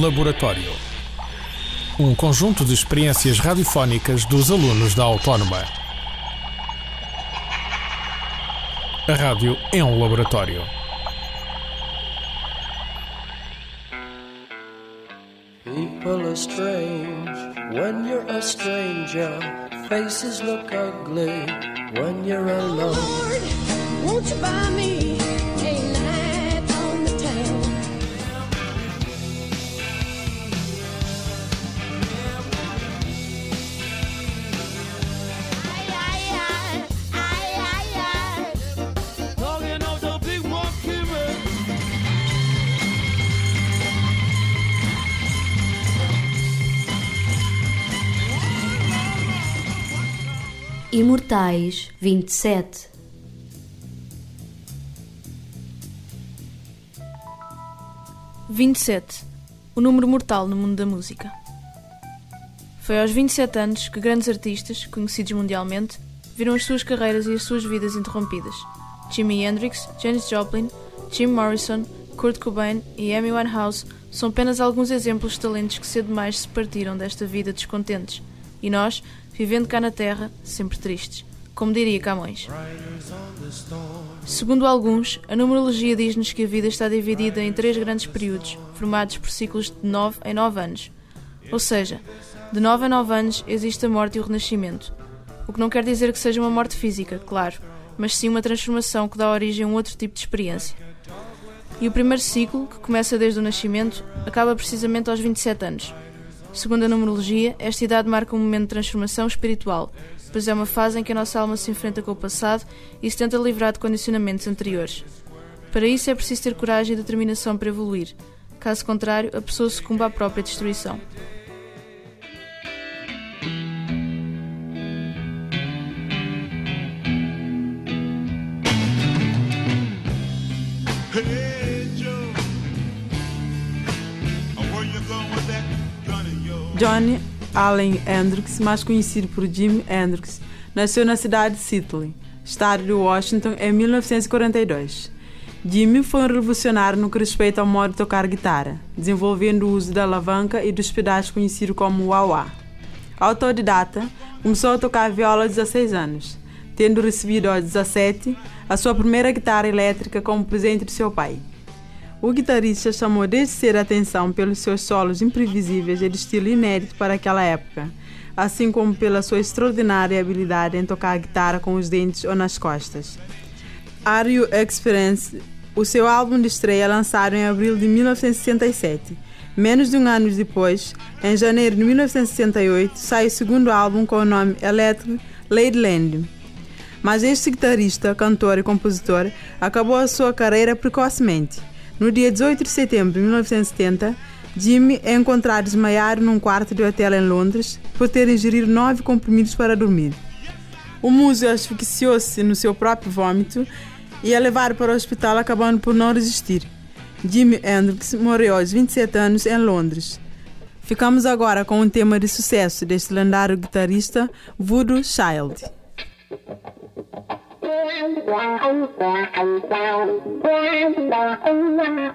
Laboratório. Um conjunto de experiências radiofónicas dos alunos da Autónoma. A rádio é um laboratório. People are strange when you're a stranger. Faces look ugly when you're alone. Lord, won't you buy me Imortais 27 27. O número mortal no mundo da música. Foi aos 27 anos que grandes artistas, conhecidos mundialmente, viram as suas carreiras e as suas vidas interrompidas. Jimi Hendrix, Janis Joplin, Jim Morrison, Kurt Cobain e Amy Winehouse são apenas alguns exemplos de talentos que cedo demais se partiram desta vida descontentes. E nós, vivendo cá na Terra, sempre tristes. Como diria Camões. Segundo alguns, a numerologia diz-nos que a vida está dividida em três grandes períodos, formados por ciclos de 9 em 9 anos. Ou seja, de 9 a 9 anos existe a morte e o renascimento. O que não quer dizer que seja uma morte física, claro, mas sim uma transformação que dá origem a um outro tipo de experiência. E o primeiro ciclo, que começa desde o nascimento, acaba precisamente aos 27 anos. Segundo a numerologia, esta idade marca um momento de transformação espiritual, pois é uma fase em que a nossa alma se enfrenta com o passado e se tenta livrar de condicionamentos anteriores. Para isso é preciso ter coragem e determinação para evoluir. Caso contrário, a pessoa sucumba à própria destruição. Hey Johnny Allen Hendrix, mais conhecido por Jimi Hendrix, nasceu na cidade de Seattle, estado de Washington, em 1942. Jimmy foi um revolucionário no que respeita ao modo de tocar guitarra, desenvolvendo o uso da alavanca e dos pedais conhecido como wah-wah. Autodidata, começou a tocar viola aos 16 anos, tendo recebido aos 17 a sua primeira guitarra elétrica como presente de seu pai. O guitarrista chamou desde a atenção pelos seus solos imprevisíveis e de estilo inédito para aquela época, assim como pela sua extraordinária habilidade em tocar a guitarra com os dentes ou nas costas. Are You Experience, o seu álbum de estreia lançado em abril de 1967. Menos de um ano depois, em janeiro de 1968, sai o segundo álbum com o nome Electric Ladyland. Mas este guitarrista, cantor e compositor acabou a sua carreira precocemente. No dia 18 de setembro de 1970, Jimmy é encontrado desmaiado num quarto de hotel em Londres por ter ingerido nove comprimidos para dormir. O músico asfixiou-se no seu próprio vômito e é levado para o hospital, acabando por não resistir. Jimi Hendrix morreu aos 27 anos em Londres. Ficamos agora com um tema de sucesso deste lendário guitarrista, Voodoo Child. quan là ông là ông sao quan là ông là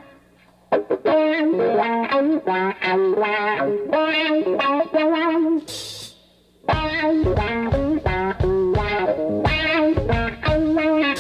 quan là ông là ông là quan là quan quan là ông là ông là quan là ông là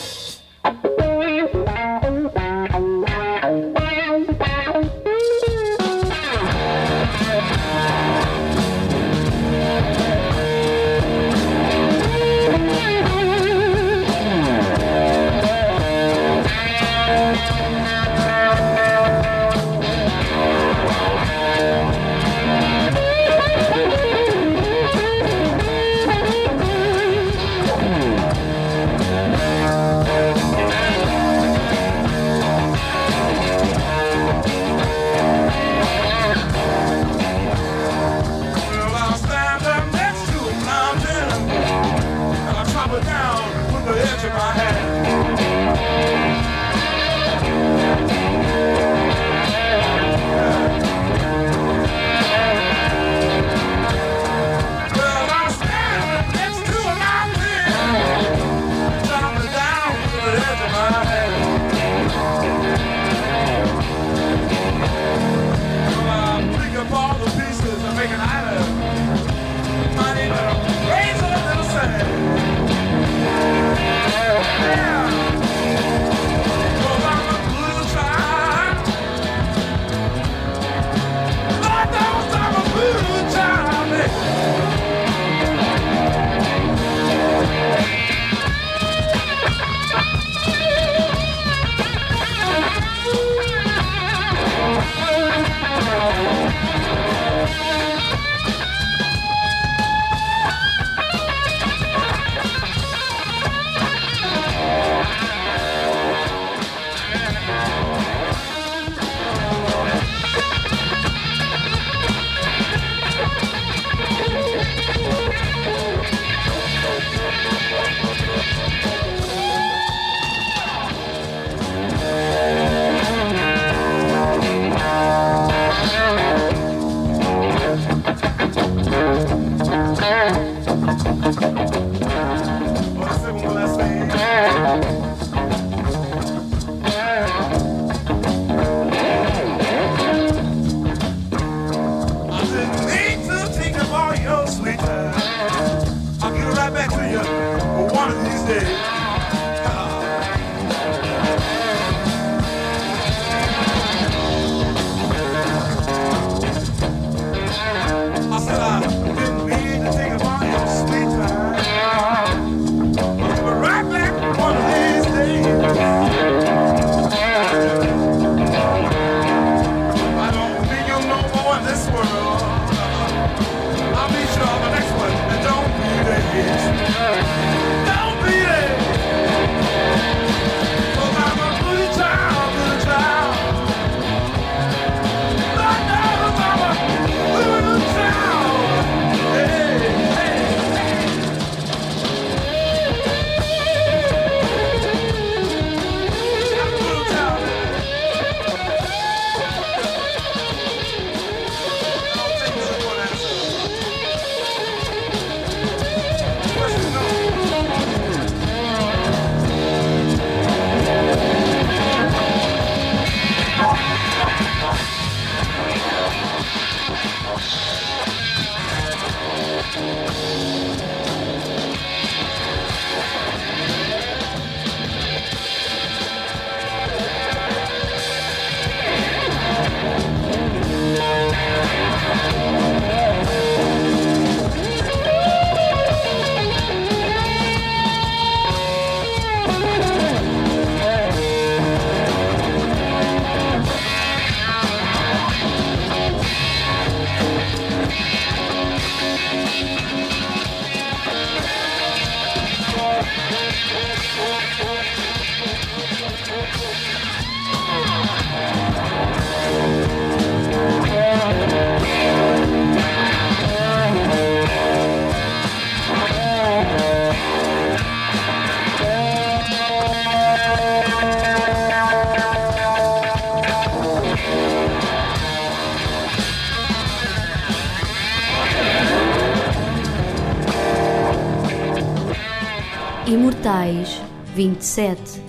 Imortais 27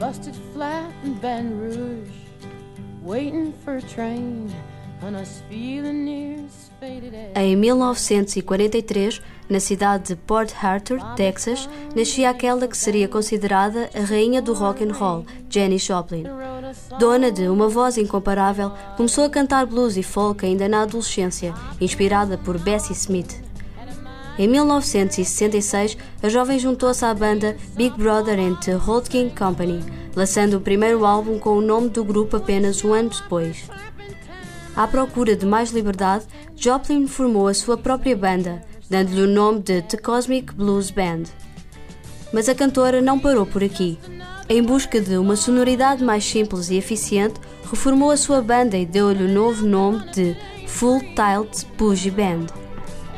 Busted flat in Baton Rouge, waiting for a train. Em 1943, na cidade de Port Arthur, Texas, nascia aquela que seria considerada a rainha do rock and roll, Janis Joplin. Dona de uma voz incomparável, começou a cantar blues e folk ainda na adolescência, inspirada por Bessie Smith. Em 1966, a jovem juntou-se à banda Big Brother and the Holding Company, lançando o primeiro álbum com o nome do grupo apenas um ano depois. À procura de mais liberdade, Joplin formou a sua própria banda, dando-lhe o nome de The Cosmic Blues Band. Mas a cantora não parou por aqui. Em busca de uma sonoridade mais simples e eficiente, reformou a sua banda e deu-lhe o novo nome de Full Tilt Bougie Band.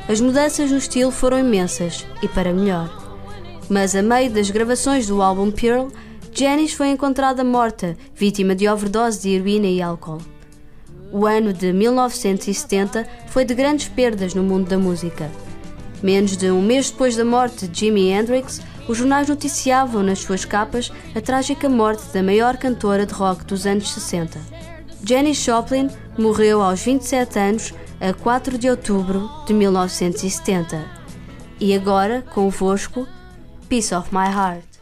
As mudanças no estilo foram imensas e para melhor. Mas a meio das gravações do álbum Pearl, Janis foi encontrada morta, vítima de overdose de heroína e álcool. O ano de 1970 foi de grandes perdas no mundo da música. Menos de um mês depois da morte de Jimi Hendrix, os jornais noticiavam nas suas capas a trágica morte da maior cantora de rock dos anos 60. Janis Joplin morreu aos 27 anos, a 4 de outubro de 1970. E agora, convosco, Piece of My Heart.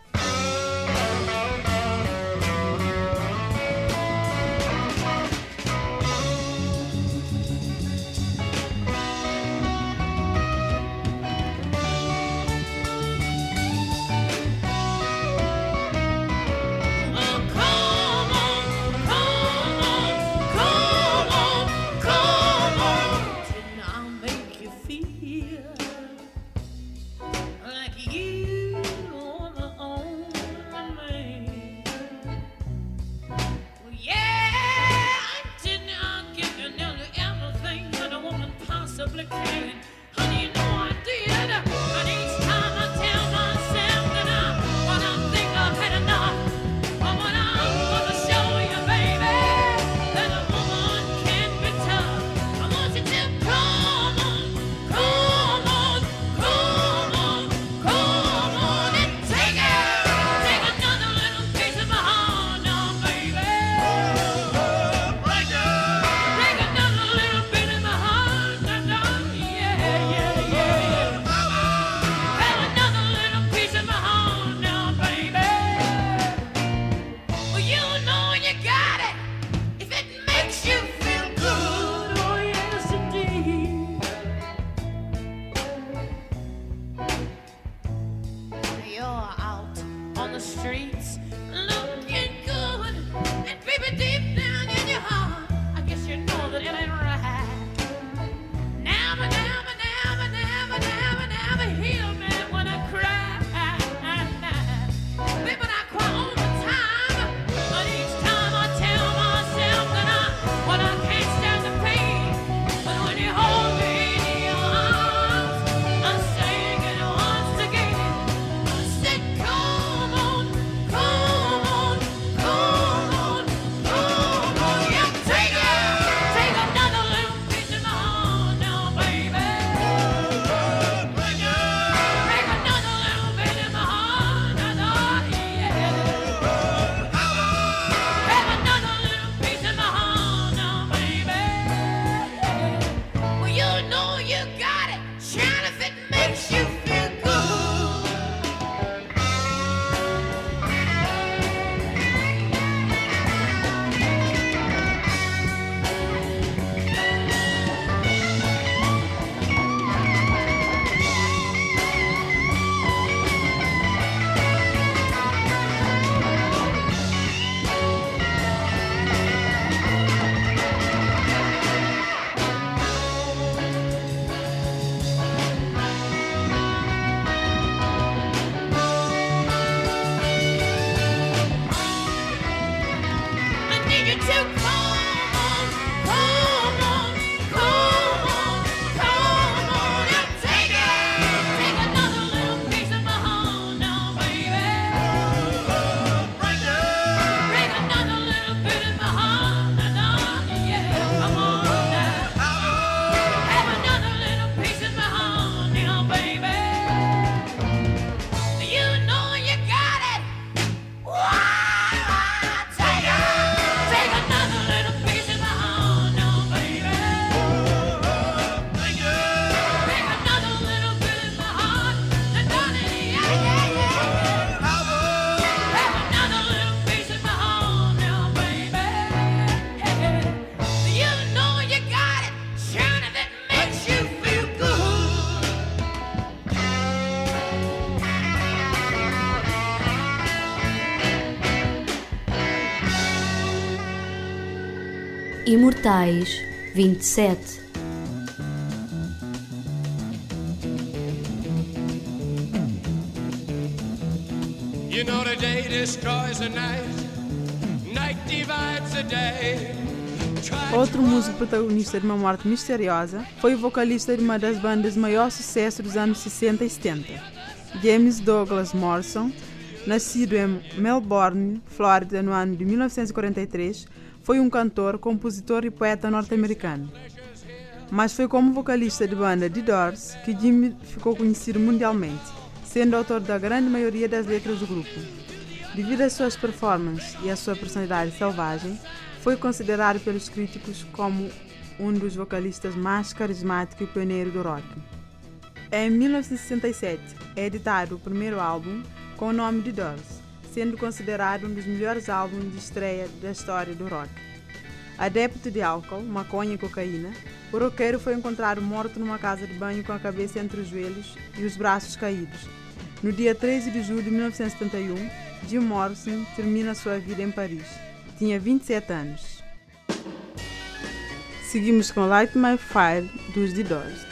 Imortais 27 You know the day destroys the night, night divides the day. Outro músico protagonista de uma morte misteriosa foi o vocalista de uma das bandas de maior sucesso dos anos 60 e 70, James Douglas Morrison, nascido em Melbourne, Flórida, no ano de 1943, foi um cantor, compositor e poeta norte-americano. Mas foi como vocalista de banda The Doors que Jimmy ficou conhecido mundialmente, sendo autor da grande maioria das letras do grupo. Devido às suas performances e à sua personalidade selvagem, foi considerado pelos críticos como um dos vocalistas mais carismáticos e pioneiro do rock. Em 1967 é editado o primeiro álbum com o nome de Doors, sendo considerado um dos melhores álbuns de estreia da história do rock. Adepto de álcool, maconha e cocaína, o roqueiro foi encontrado morto numa casa de banho com a cabeça entre os joelhos e os braços caídos. No dia 13 de julho de 1971, Jim Morrison termina sua vida em Paris. Tinha 27 anos. Seguimos com Light My Fire dos The Doors.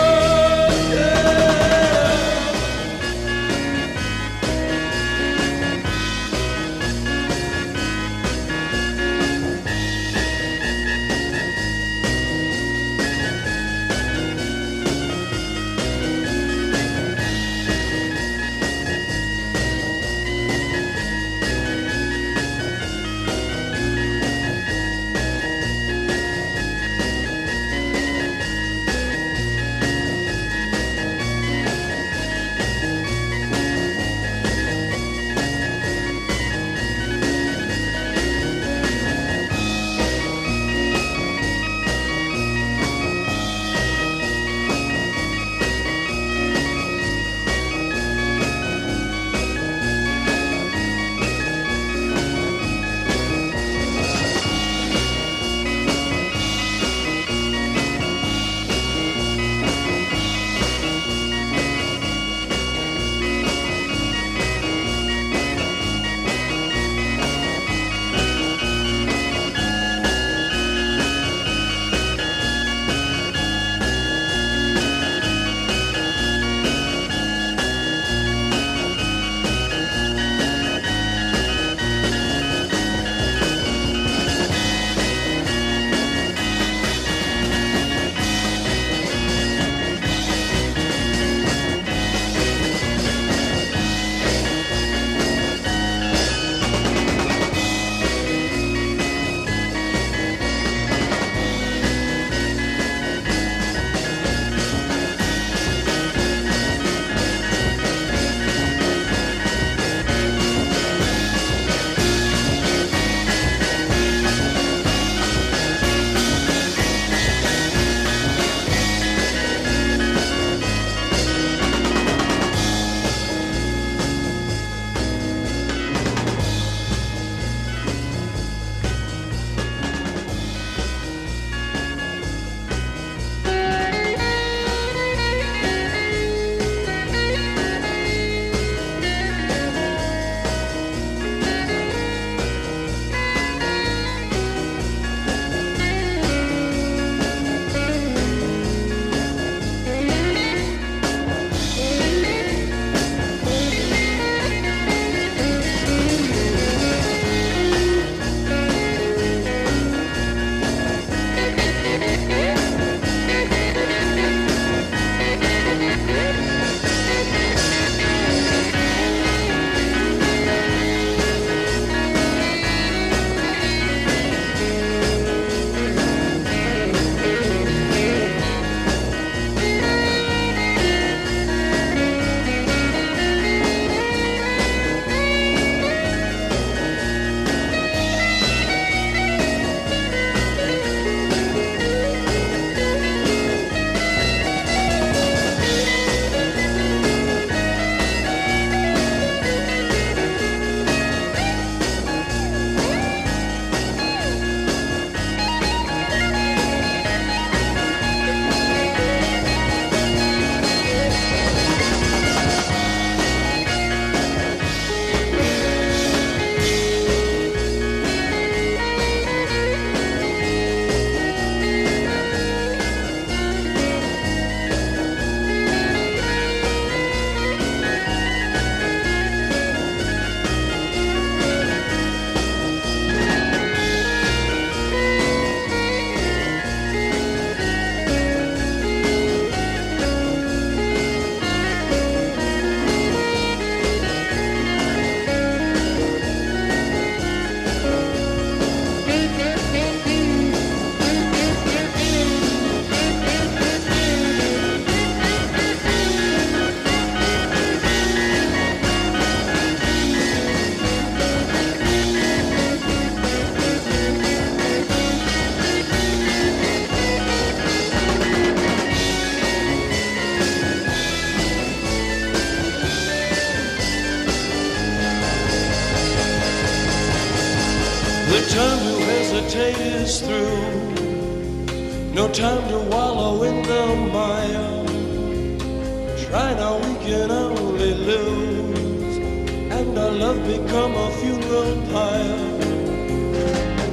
Our become a funeral pyre.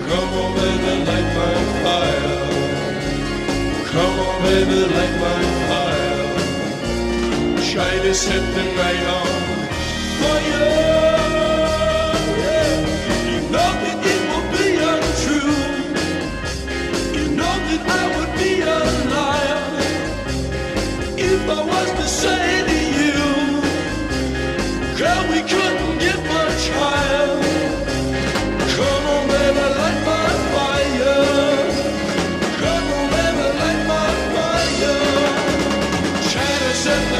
Come on, baby, light my fire. Come on, baby, light my fire. Try to set the night on fire. You know that it will be untrue. You know that I would be a liar if I was to say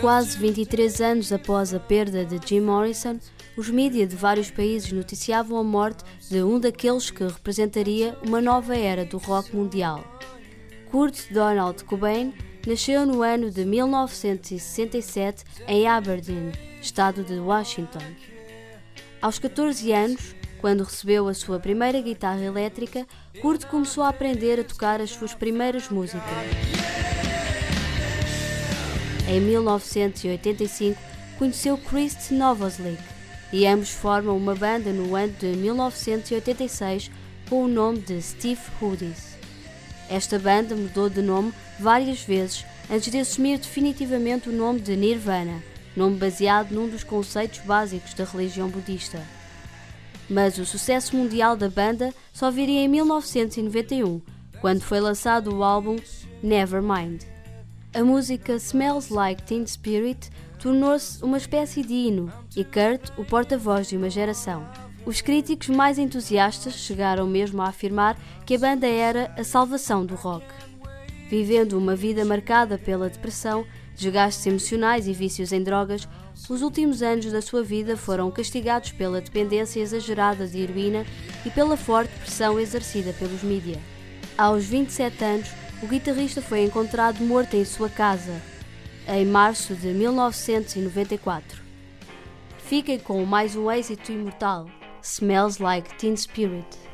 Quase 23 anos após a perda de Jim Morrison, os mídias de vários países noticiavam a morte de um daqueles que representaria uma nova era do rock mundial. Kurt Donald Cobain nasceu no ano de 1967 em Aberdeen, estado de Washington. Aos 14 anos, quando recebeu a sua primeira guitarra elétrica, Kurt começou a aprender a tocar as suas primeiras músicas. Em 1985, conheceu Chris Novoselic e ambos formam uma banda no ano de 1986 com o nome de Steve Hoodies. Esta banda mudou de nome várias vezes antes de assumir definitivamente o nome de Nirvana, nome baseado num dos conceitos básicos da religião budista. Mas o sucesso mundial da banda só viria em 1991, quando foi lançado o álbum Nevermind. A música Smells Like Teen Spirit tornou-se uma espécie de hino e Kurt o porta-voz de uma geração. Os críticos mais entusiastas chegaram mesmo a afirmar que a banda era a salvação do rock. Vivendo uma vida marcada pela depressão, desgastes emocionais e vícios em drogas, os últimos anos da sua vida foram castigados pela dependência exagerada de heroína e pela forte pressão exercida pelos mídia. Aos 27 anos, o guitarrista foi encontrado morto em sua casa, em março de 1994. Fiquem com mais um êxito imortal, Smells Like Teen Spirit.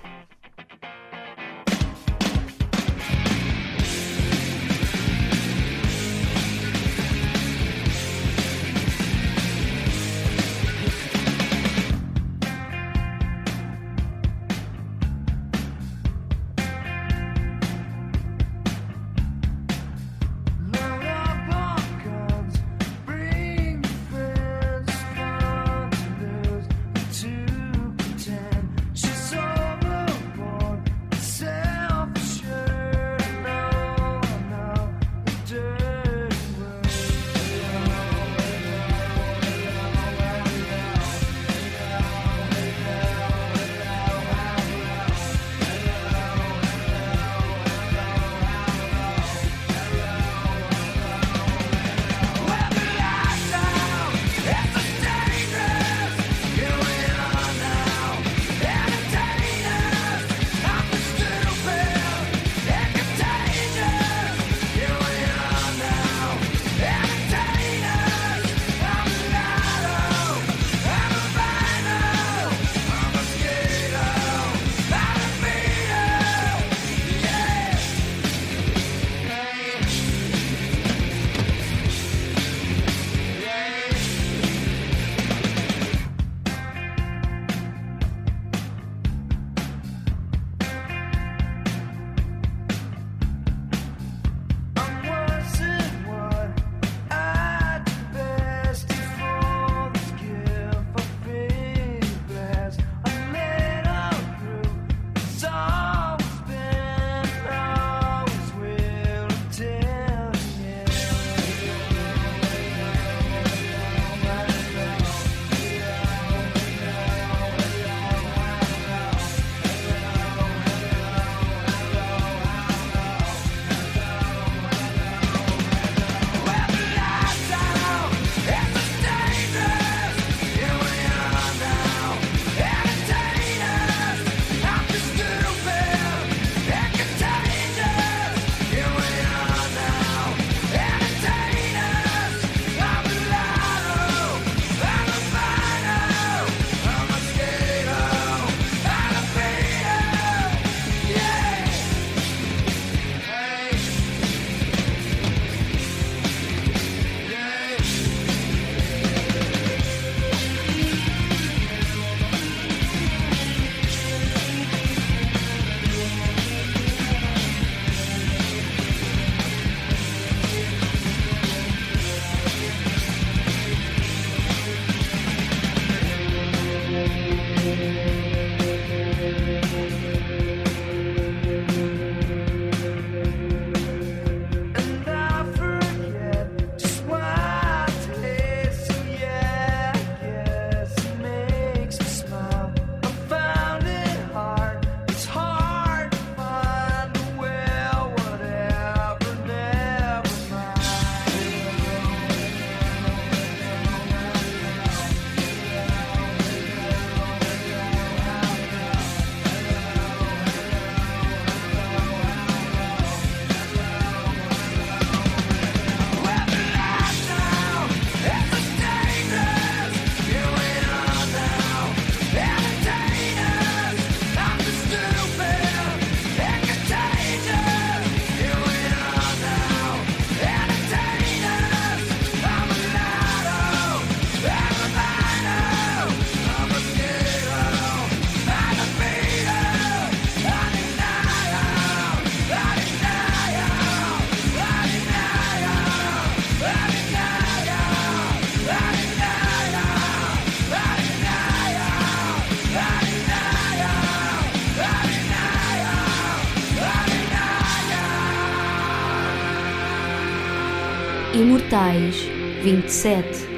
Imortais 27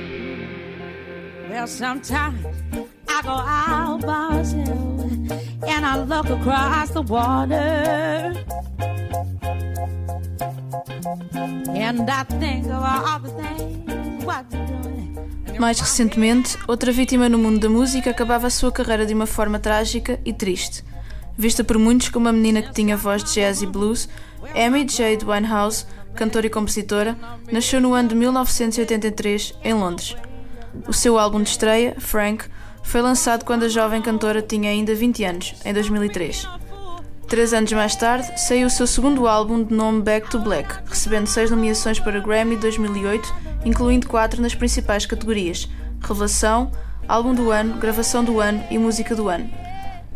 Well, sometimes I go out by myself and I look across the water. And I think of all the things what you're doing. Mais recentemente, outra vítima no mundo da música acabava a sua carreira de uma forma trágica e triste. Vista por muitos como uma menina que tinha voz de jazz e blues, Amy Jade Winehouse, cantora e compositora, nasceu no ano de 1983 em Londres. O seu álbum de estreia, Frank, foi lançado quando a jovem cantora tinha ainda 20 anos, em 2003. Três anos mais tarde, saiu o seu segundo álbum de nome Back to Black, recebendo seis nomeações para Grammy 2008, incluindo quatro nas principais categorias: Revelação, Álbum do Ano, Gravação do Ano e Música do Ano.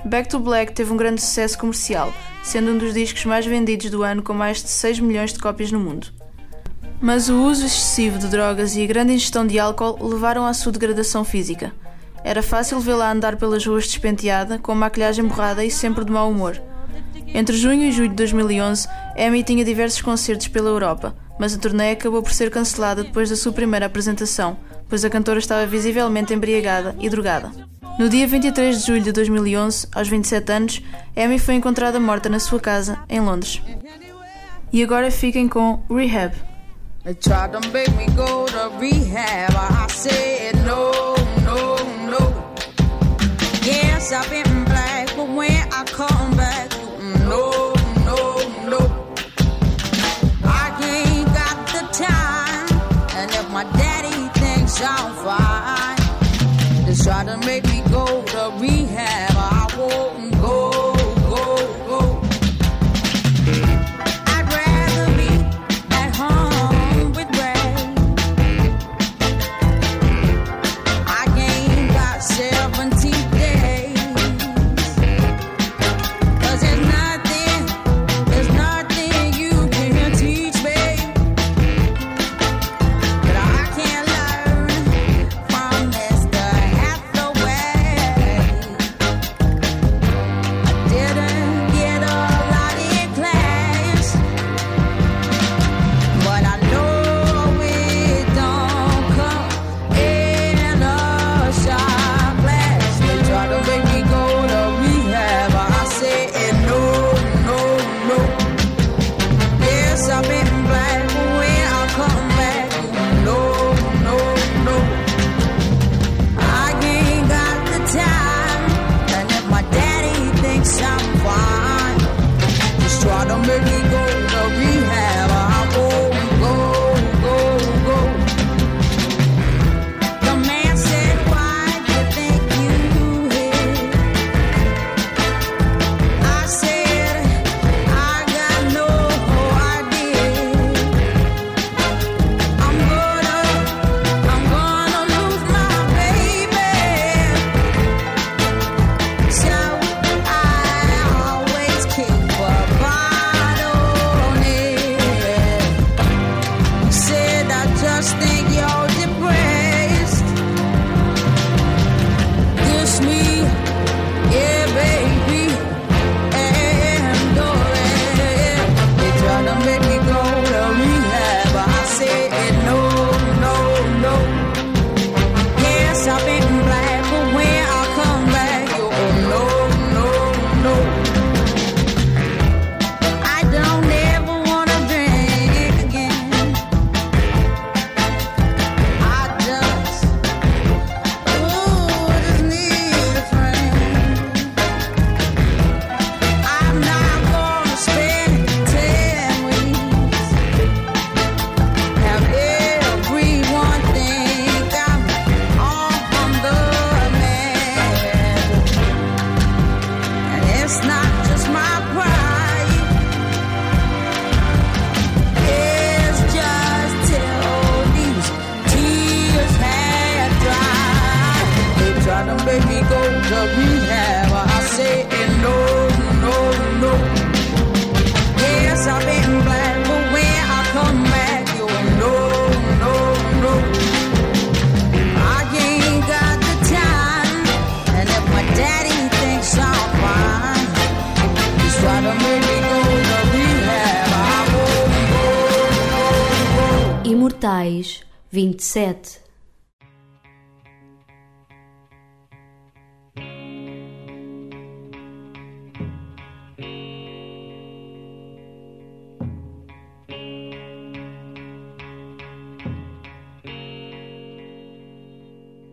Back to Black teve um grande sucesso comercial, sendo um dos discos mais vendidos do ano com mais de 6 milhões de cópias no mundo. Mas o uso excessivo de drogas e a grande ingestão de álcool levaram à sua degradação física. Era fácil vê-la andar pelas ruas despenteada, com a maquilhagem borrada e sempre de mau humor. Entre junho e julho de 2011, Amy tinha diversos concertos pela Europa, mas a turnê acabou por ser cancelada depois da sua primeira apresentação, pois a cantora estava visivelmente embriagada e drogada. No dia 23 de julho de 2011, aos 27 anos, Amy foi encontrada morta na sua casa, em Londres. E agora fiquem com Rehab. I've been black, but when I come back, no, no,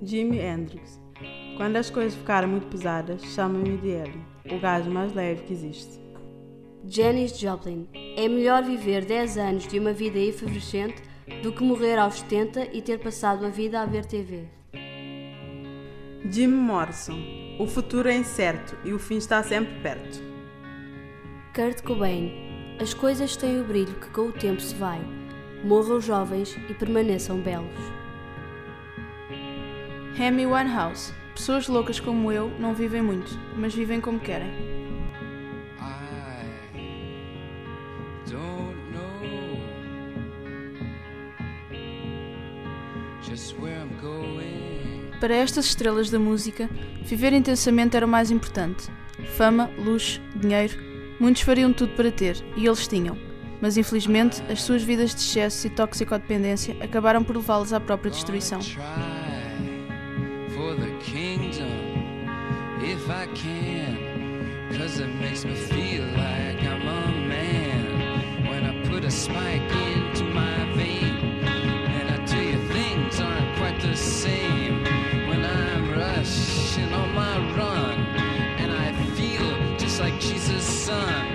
Jimi Hendrix. Quando as coisas ficarem muito pesadas, chama-me de o gajo mais leve que existe. Janis Joplin. É melhor viver 10 anos de uma vida efervescente do que morrer aos 70 e ter passado a vida a ver TV. Jim Morrison. O futuro é incerto e o fim está sempre perto. Kurt Cobain. As coisas têm o brilho que com o tempo se vai. Morram jovens e permaneçam belos. Amy Winehouse. Pessoas loucas como eu não vivem muito, mas vivem como querem. Para estas estrelas da música, viver intensamente era o mais importante. Fama, luxo, dinheiro, muitos fariam tudo para ter, e eles tinham. Mas infelizmente, as suas vidas de excesso e toxicodependência acabaram por levá-los à própria destruição. If I can. Cause it makes me feel like I'm a man when I put a spike into my vein. And I tell you, things aren't quite the same when I'm rushing on my run. And I feel just like Jesus' son.